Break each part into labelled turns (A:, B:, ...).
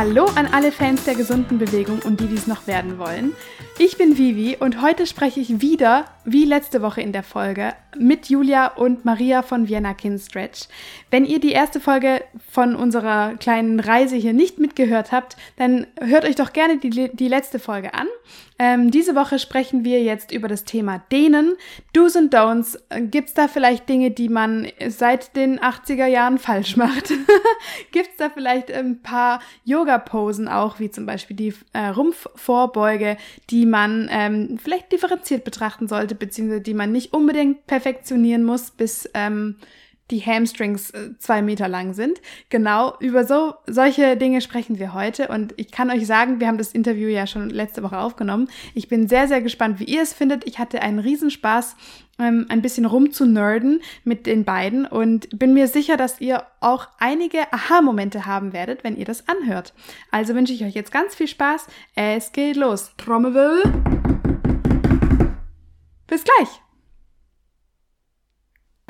A: Hallo an alle Fans der gesunden Bewegung und die, die es noch werden wollen. Ich bin Vivi und heute spreche ich wieder, wie letzte Woche in der Folge, mit Julia und Maria von Vienna Kinstretch. Wenn ihr die erste Folge von unserer kleinen Reise hier nicht mitgehört habt, dann hört euch doch gerne die, die letzte Folge an. Ähm, diese Woche sprechen wir jetzt über das Thema Dehnen. Do's und Don'ts. Gibt's da vielleicht Dinge, die man seit den 80er Jahren falsch macht? Gibt's da vielleicht ein paar Yoga-Posen auch, wie zum Beispiel die äh, Rumpfvorbeuge, die man ähm, vielleicht differenziert betrachten sollte, beziehungsweise die man nicht unbedingt perfektionieren muss, bis ähm, die Hamstrings äh, zwei Meter lang sind. Genau, über so solche Dinge sprechen wir heute und ich kann euch sagen, wir haben das Interview ja schon letzte Woche aufgenommen. Ich bin sehr, sehr gespannt, wie ihr es findet. Ich hatte einen Riesenspaß, ähm, ein bisschen rumzunerden mit den beiden und bin mir sicher, dass ihr auch einige Aha-Momente haben werdet, wenn ihr das anhört. Also wünsche ich euch jetzt ganz viel Spaß. Es geht los. Trommelwirbel. Bis gleich.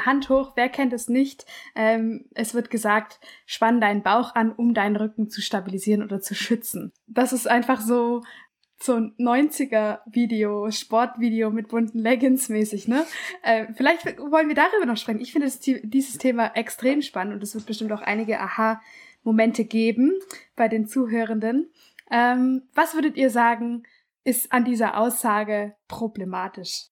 A: Hand hoch, wer kennt es nicht? Ähm, es wird gesagt, spann deinen Bauch an, um deinen Rücken zu stabilisieren oder zu schützen. Das ist einfach so so ein 90er Video, Sportvideo mit bunten Leggings mäßig, ne? Äh, vielleicht wollen wir darüber noch sprechen. Ich finde dieses Thema extrem spannend und es wird bestimmt auch einige Aha-Momente geben bei den Zuhörenden. Ähm, was würdet ihr sagen, ist an dieser Aussage problematisch?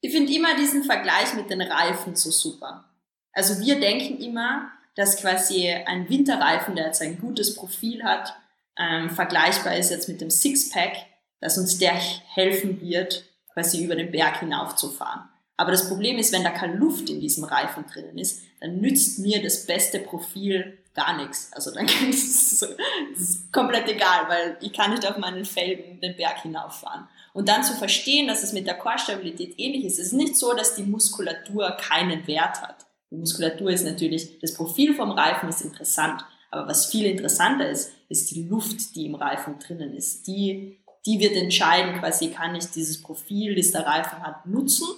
B: Ich finde immer diesen Vergleich mit den Reifen so super. Also wir denken immer, dass quasi ein Winterreifen, der jetzt ein gutes Profil hat, ähm, vergleichbar ist jetzt mit dem Sixpack, dass uns der helfen wird, quasi über den Berg hinaufzufahren. Aber das Problem ist, wenn da keine Luft in diesem Reifen drinnen ist, dann nützt mir das beste Profil gar nichts. Also dann ist es komplett egal, weil ich kann nicht auf meinen Felgen den Berg hinauffahren. Und dann zu verstehen, dass es mit der Chorstabilität ähnlich ist. Es ist nicht so, dass die Muskulatur keinen Wert hat. Die Muskulatur ist natürlich, das Profil vom Reifen ist interessant. Aber was viel interessanter ist, ist die Luft, die im Reifen drinnen ist. Die, die wird entscheiden, quasi kann ich dieses Profil, das der Reifen hat, nutzen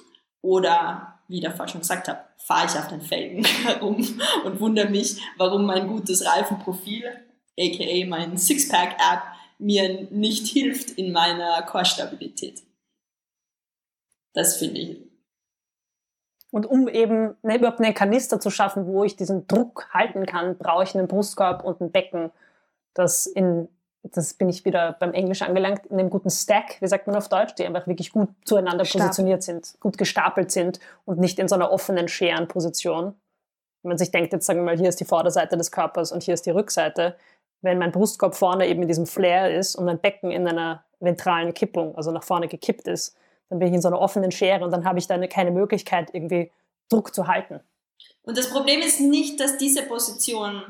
B: oder, wie der vorher schon gesagt habe, fahre ich auf den Felgen herum und wundere mich, warum mein gutes Reifenprofil, aka mein Sixpack-App, mir nicht hilft in meiner Chorstabilität. Das finde ich.
C: Und um eben ne, überhaupt einen Kanister zu schaffen, wo ich diesen Druck halten kann, brauche ich einen Brustkorb und ein Becken, das in, das bin ich wieder beim Englisch angelangt, in einem guten Stack, wie sagt man auf Deutsch, die einfach wirklich gut zueinander Stapel. positioniert sind, gut gestapelt sind und nicht in so einer offenen Scherenposition. Wenn man sich denkt, jetzt sagen wir mal, hier ist die Vorderseite des Körpers und hier ist die Rückseite, wenn mein Brustkorb vorne eben in diesem Flair ist und mein Becken in einer ventralen Kippung, also nach vorne gekippt ist, dann bin ich in so einer offenen Schere und dann habe ich dann keine Möglichkeit, irgendwie Druck zu halten.
B: Und das Problem ist nicht, dass diese Position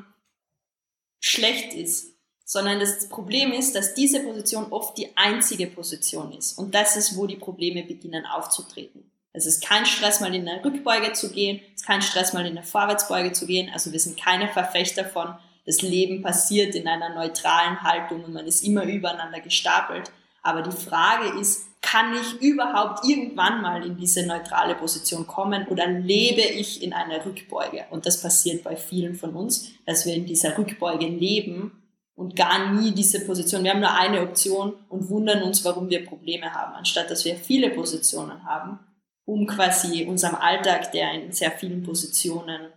B: schlecht ist, sondern das Problem ist, dass diese Position oft die einzige Position ist. Und das ist, wo die Probleme beginnen aufzutreten. Es ist kein Stress, mal in eine Rückbeuge zu gehen, es ist kein Stress, mal in eine Vorwärtsbeuge zu gehen. Also wir sind keine Verfechter von das Leben passiert in einer neutralen Haltung und man ist immer übereinander gestapelt. Aber die Frage ist, kann ich überhaupt irgendwann mal in diese neutrale Position kommen oder lebe ich in einer Rückbeuge? Und das passiert bei vielen von uns, dass wir in dieser Rückbeuge leben und gar nie diese Position. Wir haben nur eine Option und wundern uns, warum wir Probleme haben, anstatt dass wir viele Positionen haben, um quasi unserem Alltag, der in sehr vielen Positionen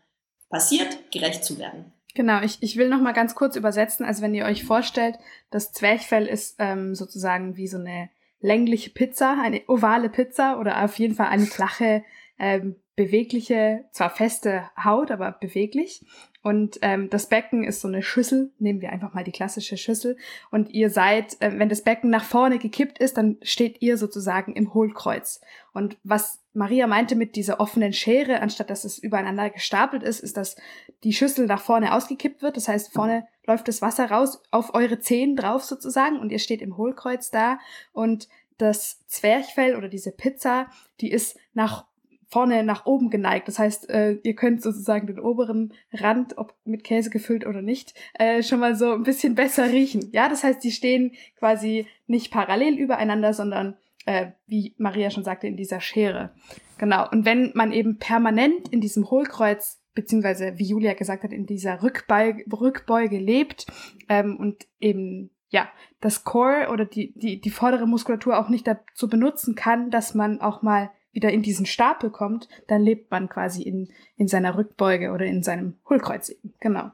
B: passiert, gerecht zu werden.
A: Genau, ich, ich will noch mal ganz kurz übersetzen. Also wenn ihr euch vorstellt, das Zwerchfell ist ähm, sozusagen wie so eine längliche Pizza, eine ovale Pizza oder auf jeden Fall eine flache, ähm, bewegliche, zwar feste Haut, aber beweglich. Und ähm, das Becken ist so eine Schüssel, nehmen wir einfach mal die klassische Schüssel. Und ihr seid, äh, wenn das Becken nach vorne gekippt ist, dann steht ihr sozusagen im Hohlkreuz. Und was Maria meinte mit dieser offenen Schere, anstatt dass es übereinander gestapelt ist, ist, dass die Schüssel nach vorne ausgekippt wird. Das heißt, vorne läuft das Wasser raus auf eure Zehen drauf sozusagen und ihr steht im Hohlkreuz da und das Zwerchfell oder diese Pizza, die ist nach vorne nach oben geneigt. Das heißt, äh, ihr könnt sozusagen den oberen Rand, ob mit Käse gefüllt oder nicht, äh, schon mal so ein bisschen besser riechen. Ja, das heißt, die stehen quasi nicht parallel übereinander, sondern äh, wie Maria schon sagte, in dieser Schere. Genau. Und wenn man eben permanent in diesem Hohlkreuz beziehungsweise wie Julia gesagt hat, in dieser Rückbeuge, Rückbeuge lebt ähm, und eben ja, das Core oder die, die, die vordere Muskulatur auch nicht dazu benutzen kann, dass man auch mal wieder in diesen Stapel kommt, dann lebt man quasi in, in seiner Rückbeuge oder in seinem Hohlkreuz eben. Genau.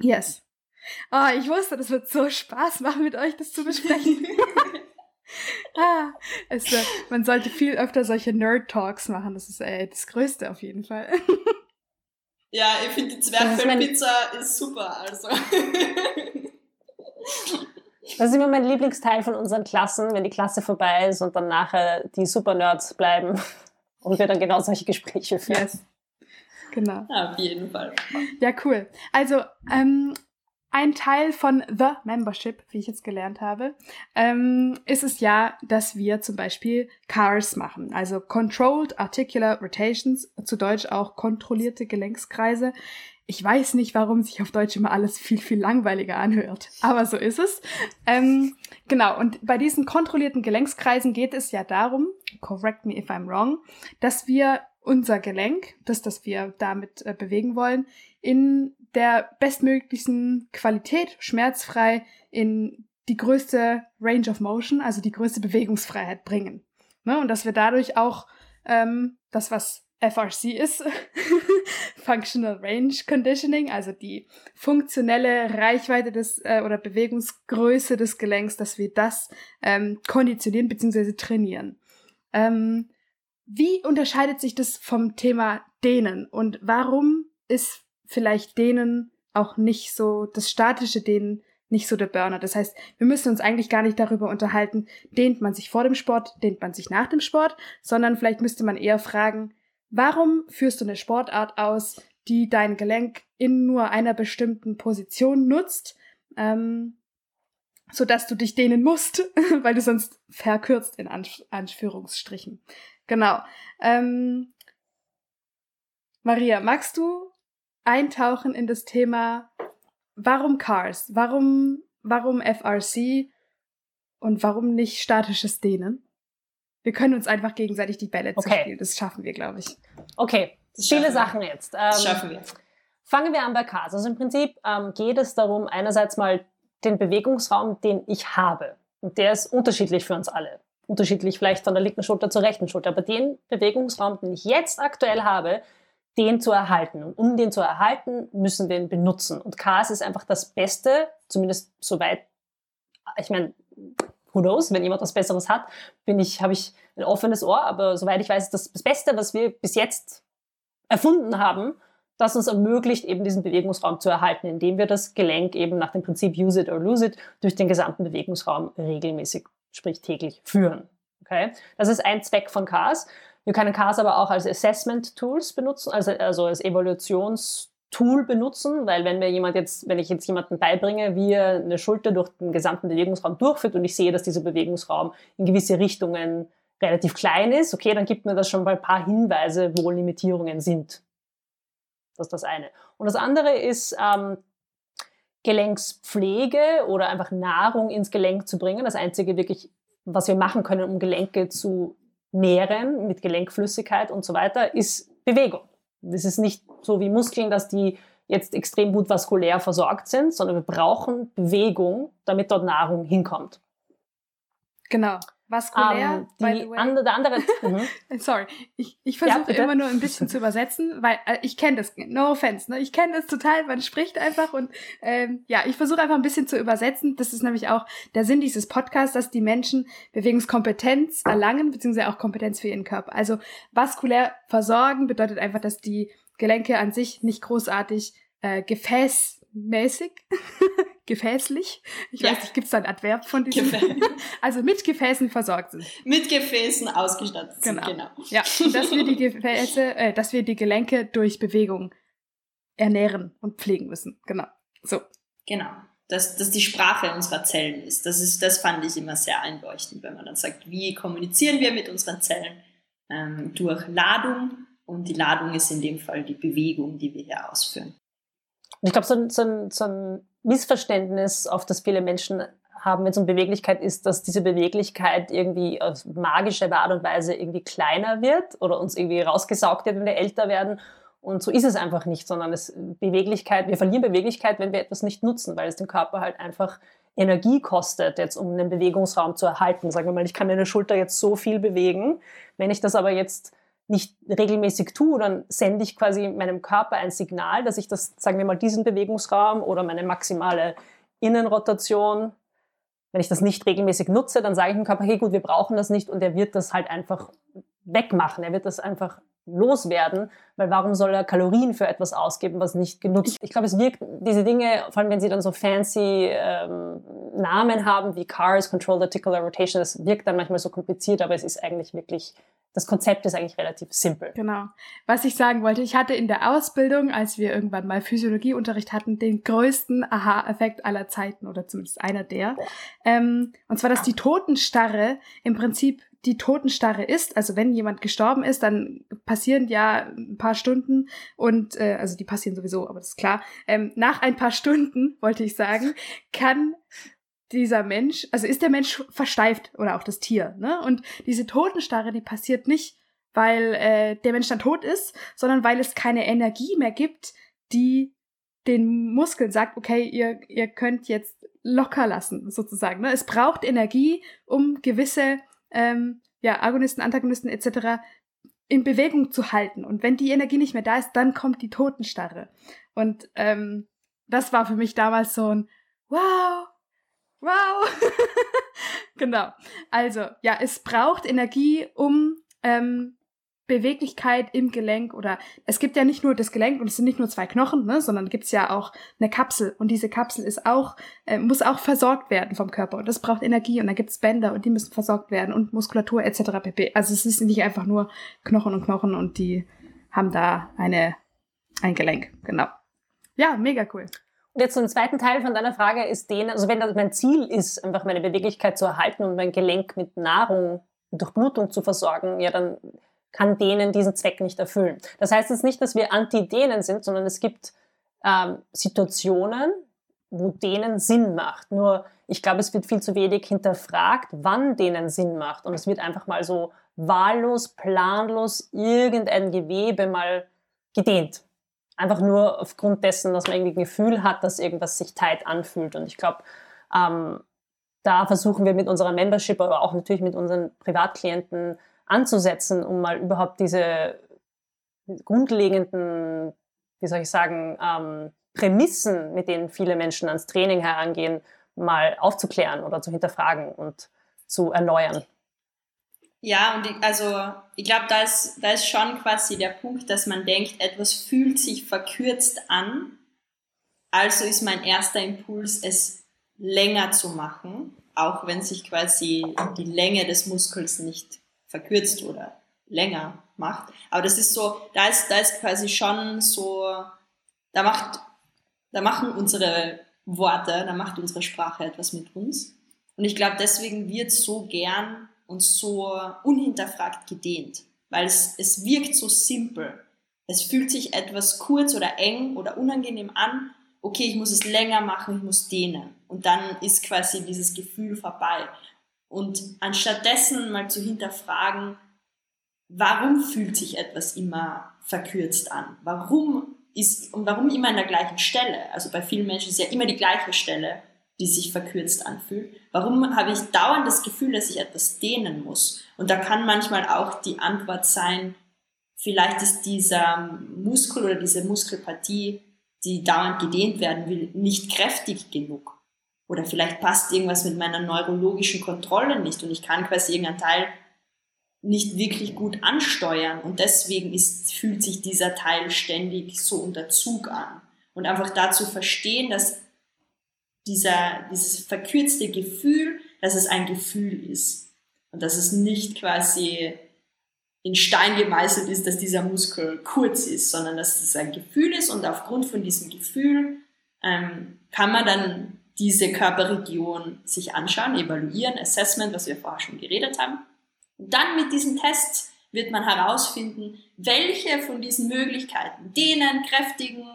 A: Yes. Oh, ich wusste, das wird so Spaß machen, mit euch das zu besprechen. ah, es, äh, man sollte viel öfter solche Nerd-Talks machen. Das ist äh, das Größte auf jeden Fall.
B: ja, ich finde die Zwerchfellpizza ist, ist super, also.
C: Das ist immer mein Lieblingsteil von unseren Klassen, wenn die Klasse vorbei ist und dann nachher die Super-Nerds bleiben und wir dann genau solche Gespräche führen. Yes.
A: Genau.
B: Ja, auf jeden Fall.
A: Ja, cool. Also, ähm, ein Teil von The Membership, wie ich jetzt gelernt habe, ähm, ist es ja, dass wir zum Beispiel CARS machen, also Controlled Articular Rotations, zu Deutsch auch kontrollierte Gelenkskreise. Ich weiß nicht, warum sich auf Deutsch immer alles viel, viel langweiliger anhört, aber so ist es. Ähm, genau, und bei diesen kontrollierten Gelenkskreisen geht es ja darum, correct me if I'm wrong, dass wir unser Gelenk, das, das wir damit äh, bewegen wollen, in der bestmöglichen Qualität, schmerzfrei in die größte Range of Motion, also die größte Bewegungsfreiheit bringen. Ne? Und dass wir dadurch auch ähm, das, was FRC ist, Functional Range Conditioning, also die funktionelle Reichweite des äh, oder Bewegungsgröße des Gelenks, dass wir das ähm, konditionieren bzw. trainieren. Ähm, wie unterscheidet sich das vom Thema Dehnen und warum ist vielleicht denen auch nicht so, das statische denen nicht so der Burner. Das heißt, wir müssen uns eigentlich gar nicht darüber unterhalten, dehnt man sich vor dem Sport, dehnt man sich nach dem Sport, sondern vielleicht müsste man eher fragen, warum führst du eine Sportart aus, die dein Gelenk in nur einer bestimmten Position nutzt, ähm, so dass du dich dehnen musst, weil du sonst verkürzt in Anführungsstrichen. Genau. Ähm, Maria, magst du eintauchen in das Thema, warum Cars? Warum, warum FRC? Und warum nicht statisches Dehnen? Wir können uns einfach gegenseitig die Bälle okay. zuspielen. Das schaffen wir, glaube ich.
C: Okay, viele Sachen jetzt.
B: Ähm, das schaffen wir.
C: Fangen wir an bei Cars. Also im Prinzip ähm, geht es darum, einerseits mal den Bewegungsraum, den ich habe. Und der ist unterschiedlich für uns alle. Unterschiedlich vielleicht von der linken Schulter zur rechten Schulter. Aber den Bewegungsraum, den ich jetzt aktuell habe, den zu erhalten. Und um den zu erhalten, müssen wir ihn benutzen. Und Chaos ist einfach das Beste, zumindest soweit, ich meine, who knows, wenn jemand was Besseres hat, bin ich, habe ich ein offenes Ohr, aber soweit ich weiß, ist das das Beste, was wir bis jetzt erfunden haben, das uns ermöglicht, eben diesen Bewegungsraum zu erhalten, indem wir das Gelenk eben nach dem Prinzip use it or lose it durch den gesamten Bewegungsraum regelmäßig, sprich täglich führen. Okay? Das ist ein Zweck von CARS. Wir können CARS aber auch als Assessment Tools benutzen, also, also als Evaluationstool benutzen, weil wenn mir jemand jetzt, wenn ich jetzt jemanden beibringe, wie er eine Schulter durch den gesamten Bewegungsraum durchführt und ich sehe, dass dieser Bewegungsraum in gewisse Richtungen relativ klein ist, okay, dann gibt mir das schon mal ein paar Hinweise, wo Limitierungen sind. Das ist das eine. Und das andere ist ähm, Gelenkspflege oder einfach Nahrung ins Gelenk zu bringen. Das einzige wirklich, was wir machen können, um Gelenke zu nähren mit Gelenkflüssigkeit und so weiter, ist Bewegung. Das ist nicht so wie Muskeln, dass die jetzt extrem gut vaskulär versorgt sind, sondern wir brauchen Bewegung, damit dort Nahrung hinkommt.
A: Genau. Vaskulär,
C: um, ähm, die andere, der andere.
A: Mhm. Sorry, ich, ich versuche ja, immer nur ein bisschen zu übersetzen, weil äh, ich kenne das, no offense, ne? ich kenne das total, man spricht einfach und ähm, ja, ich versuche einfach ein bisschen zu übersetzen. Das ist nämlich auch der Sinn dieses Podcasts, dass die Menschen Bewegungskompetenz erlangen, beziehungsweise auch Kompetenz für ihren Körper. Also vaskulär versorgen bedeutet einfach, dass die Gelenke an sich nicht großartig äh, gefäßmäßig gefäßlich. Ich ja. weiß nicht, gibt es da ein Adverb von diesem? also mit Gefäßen versorgt sind.
B: Mit Gefäßen ausgestattet
A: genau. sind, genau. Ja, und dass wir die Gefäße, äh, dass wir die Gelenke durch Bewegung ernähren und pflegen müssen. Genau. So.
B: Genau. Dass das die Sprache unserer Zellen ist. Das ist, das fand ich immer sehr einleuchtend, wenn man dann sagt, wie kommunizieren wir mit unseren Zellen? Ähm, durch Ladung und die Ladung ist in dem Fall die Bewegung, die wir hier ausführen.
C: Ich glaube, so, so, so ein Missverständnis, auf das viele Menschen haben, wenn es um Beweglichkeit ist, dass diese Beweglichkeit irgendwie auf magische Art und Weise irgendwie kleiner wird oder uns irgendwie rausgesaugt wird, wenn wir älter werden Und so ist es einfach nicht, sondern es Beweglichkeit, wir verlieren Beweglichkeit, wenn wir etwas nicht nutzen, weil es den Körper halt einfach Energie kostet, jetzt um einen Bewegungsraum zu erhalten. Sagen wir mal, ich kann meine Schulter jetzt so viel bewegen. Wenn ich das aber jetzt nicht regelmäßig tue, dann sende ich quasi meinem Körper ein Signal, dass ich das, sagen wir mal, diesen Bewegungsraum oder meine maximale Innenrotation, wenn ich das nicht regelmäßig nutze, dann sage ich dem Körper, hey gut, wir brauchen das nicht und er wird das halt einfach wegmachen. Er wird das einfach loswerden, weil warum soll er Kalorien für etwas ausgeben, was nicht genutzt Ich glaube, es wirkt, diese Dinge, vor allem wenn sie dann so fancy ähm, Namen haben wie Cars, Control Articular Rotation, das wirkt dann manchmal so kompliziert, aber es ist eigentlich wirklich, das Konzept ist eigentlich relativ simpel.
A: Genau. Was ich sagen wollte, ich hatte in der Ausbildung, als wir irgendwann mal Physiologieunterricht hatten, den größten Aha-Effekt aller Zeiten oder zumindest einer der. Ähm, und zwar, dass die Totenstarre im Prinzip die Totenstarre ist, also wenn jemand gestorben ist, dann passieren ja ein paar Stunden und äh, also die passieren sowieso, aber das ist klar. Ähm, nach ein paar Stunden, wollte ich sagen, kann dieser Mensch, also ist der Mensch versteift oder auch das Tier, ne? Und diese Totenstarre, die passiert nicht, weil äh, der Mensch dann tot ist, sondern weil es keine Energie mehr gibt, die den Muskeln sagt, okay, ihr, ihr könnt jetzt locker lassen, sozusagen. Ne? Es braucht Energie, um gewisse ähm, ja, Agonisten, Antagonisten etc. in Bewegung zu halten. Und wenn die Energie nicht mehr da ist, dann kommt die Totenstarre. Und ähm, das war für mich damals so ein Wow, wow. genau. Also, ja, es braucht Energie, um ähm, Beweglichkeit im Gelenk oder es gibt ja nicht nur das Gelenk und es sind nicht nur zwei Knochen, ne, sondern gibt es ja auch eine Kapsel und diese Kapsel ist auch äh, muss auch versorgt werden vom Körper und das braucht Energie und da gibt es Bänder und die müssen versorgt werden und Muskulatur etc. pp. Also es ist nicht einfach nur Knochen und Knochen und die haben da eine ein Gelenk, genau. Ja, mega cool.
C: Und jetzt zum zweiten Teil von deiner Frage ist den, also wenn das mein Ziel ist, einfach meine Beweglichkeit zu erhalten und mein Gelenk mit Nahrung, durch Blutung zu versorgen, ja, dann kann denen diesen Zweck nicht erfüllen. Das heißt jetzt nicht, dass wir anti-denen sind, sondern es gibt ähm, Situationen, wo denen Sinn macht. Nur ich glaube, es wird viel zu wenig hinterfragt, wann denen Sinn macht. Und es wird einfach mal so wahllos, planlos irgendein Gewebe mal gedehnt. Einfach nur aufgrund dessen, dass man irgendwie ein Gefühl hat, dass irgendwas sich tight anfühlt. Und ich glaube, ähm, da versuchen wir mit unserer Membership, aber auch natürlich mit unseren Privatklienten anzusetzen, um mal überhaupt diese grundlegenden, wie soll ich sagen, ähm, Prämissen, mit denen viele Menschen ans Training herangehen, mal aufzuklären oder zu hinterfragen und zu erneuern.
B: Ja, und ich, also ich glaube, da ist, da ist schon quasi der Punkt, dass man denkt, etwas fühlt sich verkürzt an. Also ist mein erster Impuls, es länger zu machen, auch wenn sich quasi die Länge des Muskels nicht verkürzt oder länger macht. Aber das ist so, da ist, da ist quasi schon so, da macht, da machen unsere Worte, da macht unsere Sprache etwas mit uns. Und ich glaube, deswegen wird so gern und so unhinterfragt gedehnt, weil es, es wirkt so simpel. Es fühlt sich etwas kurz oder eng oder unangenehm an. Okay, ich muss es länger machen, ich muss dehnen. Und dann ist quasi dieses Gefühl vorbei. Und anstattdessen mal zu hinterfragen, warum fühlt sich etwas immer verkürzt an? Warum ist, und warum immer an der gleichen Stelle? Also bei vielen Menschen ist ja immer die gleiche Stelle, die sich verkürzt anfühlt. Warum habe ich dauernd das Gefühl, dass ich etwas dehnen muss? Und da kann manchmal auch die Antwort sein, vielleicht ist dieser Muskel oder diese Muskelpartie, die dauernd gedehnt werden will, nicht kräftig genug. Oder vielleicht passt irgendwas mit meiner neurologischen Kontrolle nicht und ich kann quasi irgendeinen Teil nicht wirklich gut ansteuern. Und deswegen ist, fühlt sich dieser Teil ständig so unter Zug an. Und einfach dazu verstehen, dass dieser, dieses verkürzte Gefühl, dass es ein Gefühl ist. Und dass es nicht quasi in Stein gemeißelt ist, dass dieser Muskel kurz ist, sondern dass es ein Gefühl ist. Und aufgrund von diesem Gefühl ähm, kann man dann diese Körperregion sich anschauen, evaluieren, Assessment, was wir vorher schon geredet haben. Und dann mit diesen Tests wird man herausfinden, welche von diesen Möglichkeiten, denen, kräftigen,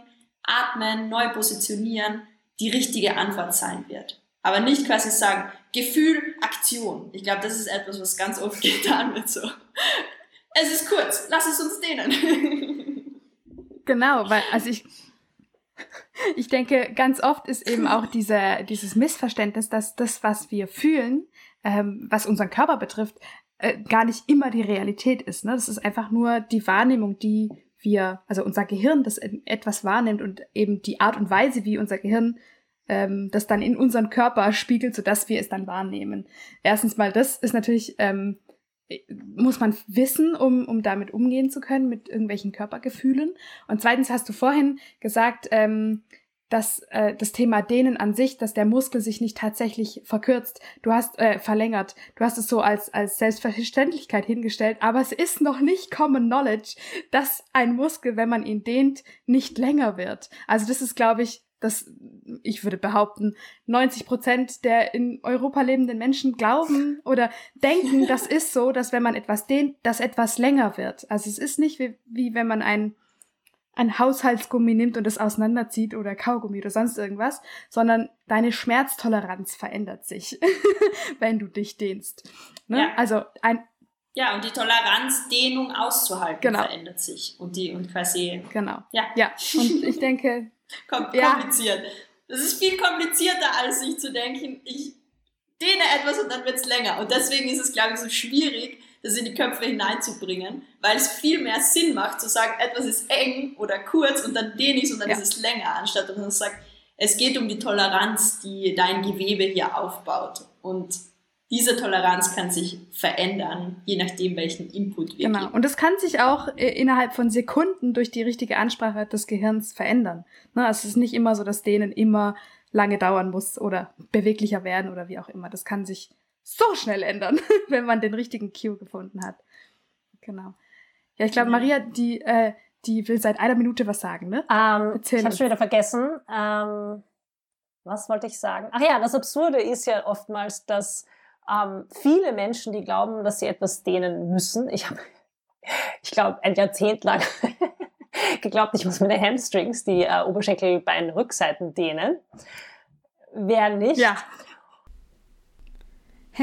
B: atmen, neu positionieren, die richtige Antwort sein wird. Aber nicht quasi sagen, Gefühl, Aktion. Ich glaube, das ist etwas, was ganz oft getan wird so. Es ist kurz, lass es uns dehnen.
A: Genau, weil, also ich, ich denke, ganz oft ist eben auch diese, dieses Missverständnis, dass das, was wir fühlen, ähm, was unseren Körper betrifft, äh, gar nicht immer die Realität ist. Ne? Das ist einfach nur die Wahrnehmung, die wir, also unser Gehirn das etwas wahrnimmt und eben die Art und Weise, wie unser Gehirn ähm, das dann in unseren Körper spiegelt, sodass wir es dann wahrnehmen. Erstens mal, das ist natürlich, ähm, muss man wissen, um, um damit umgehen zu können, mit irgendwelchen Körpergefühlen. Und zweitens hast du vorhin gesagt, ähm, dass äh, das Thema Dehnen an sich, dass der Muskel sich nicht tatsächlich verkürzt, du hast äh, verlängert, du hast es so als als Selbstverständlichkeit hingestellt, aber es ist noch nicht Common Knowledge, dass ein Muskel, wenn man ihn dehnt, nicht länger wird. Also das ist, glaube ich, das, ich würde behaupten, 90 Prozent der in Europa lebenden Menschen glauben oder denken, das ist so, dass wenn man etwas dehnt, dass etwas länger wird. Also es ist nicht wie, wie wenn man ein, ein Haushaltsgummi nimmt und es auseinanderzieht oder Kaugummi oder sonst irgendwas, sondern deine Schmerztoleranz verändert sich, wenn du dich dehnst. Ne? Ja. Also ein
B: ja, und die Toleranz, Dehnung auszuhalten, genau. verändert sich. Und die, und quasi.
A: Genau. Ja. Ja. Und ich denke,
B: Kom ja. kompliziert. Das ist viel komplizierter, als sich zu denken, ich dehne etwas und dann wird es länger. Und deswegen ist es, glaube ich, so schwierig, das in die Köpfe hineinzubringen, weil es viel mehr Sinn macht, zu sagen, etwas ist eng oder kurz und dann dehne ich es und dann ja. ist es länger, anstatt dass man sagt, es geht um die Toleranz, die dein Gewebe hier aufbaut. Und diese Toleranz kann sich verändern, je nachdem, welchen Input wir
A: Genau.
B: Geben.
A: Und das kann sich auch äh, innerhalb von Sekunden durch die richtige Ansprache des Gehirns verändern. Ne? Also es ist nicht immer so, dass denen immer lange dauern muss oder beweglicher werden oder wie auch immer. Das kann sich so schnell ändern, wenn man den richtigen Cue gefunden hat. Genau. Ja, ich glaube, Maria, die, äh, die will seit einer Minute was sagen, ne?
C: Ähm, Erzähl ich habe schon wieder vergessen. Ähm, was wollte ich sagen? Ach ja, das Absurde ist ja oftmals, dass ähm, viele Menschen, die glauben, dass sie etwas dehnen müssen. Ich habe, ich glaube, ein Jahrzehnt lang geglaubt, ich muss meine Hamstrings, die äh, Oberschenkelbeinrückseiten dehnen. Wer nicht?
A: Ja.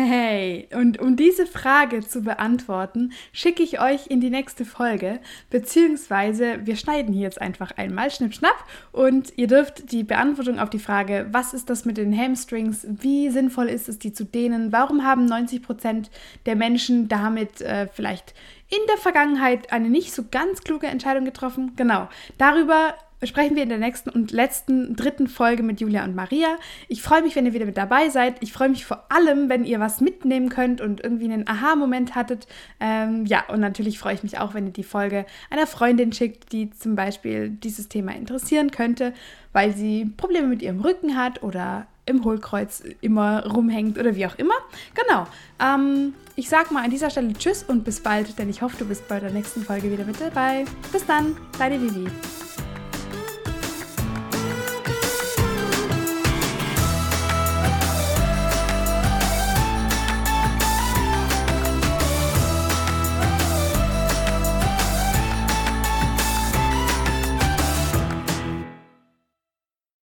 A: Hey, und um diese Frage zu beantworten, schicke ich euch in die nächste Folge, beziehungsweise wir schneiden hier jetzt einfach einmal Schnipp, Schnapp und ihr dürft die Beantwortung auf die Frage, was ist das mit den Hamstrings, wie sinnvoll ist es, die zu dehnen, warum haben 90 Prozent der Menschen damit äh, vielleicht in der Vergangenheit eine nicht so ganz kluge Entscheidung getroffen? Genau, darüber sprechen wir in der nächsten und letzten dritten Folge mit Julia und Maria. Ich freue mich, wenn ihr wieder mit dabei seid. Ich freue mich vor allem, wenn ihr was mitnehmen könnt und irgendwie einen Aha-Moment hattet. Ähm, ja, und natürlich freue ich mich auch, wenn ihr die Folge einer Freundin schickt, die zum Beispiel dieses Thema interessieren könnte, weil sie Probleme mit ihrem Rücken hat oder im Hohlkreuz immer rumhängt oder wie auch immer. Genau. Ähm, ich sag mal an dieser Stelle Tschüss und bis bald, denn ich hoffe, du bist bei der nächsten Folge wieder mit dabei. Bis dann, deine Vivi.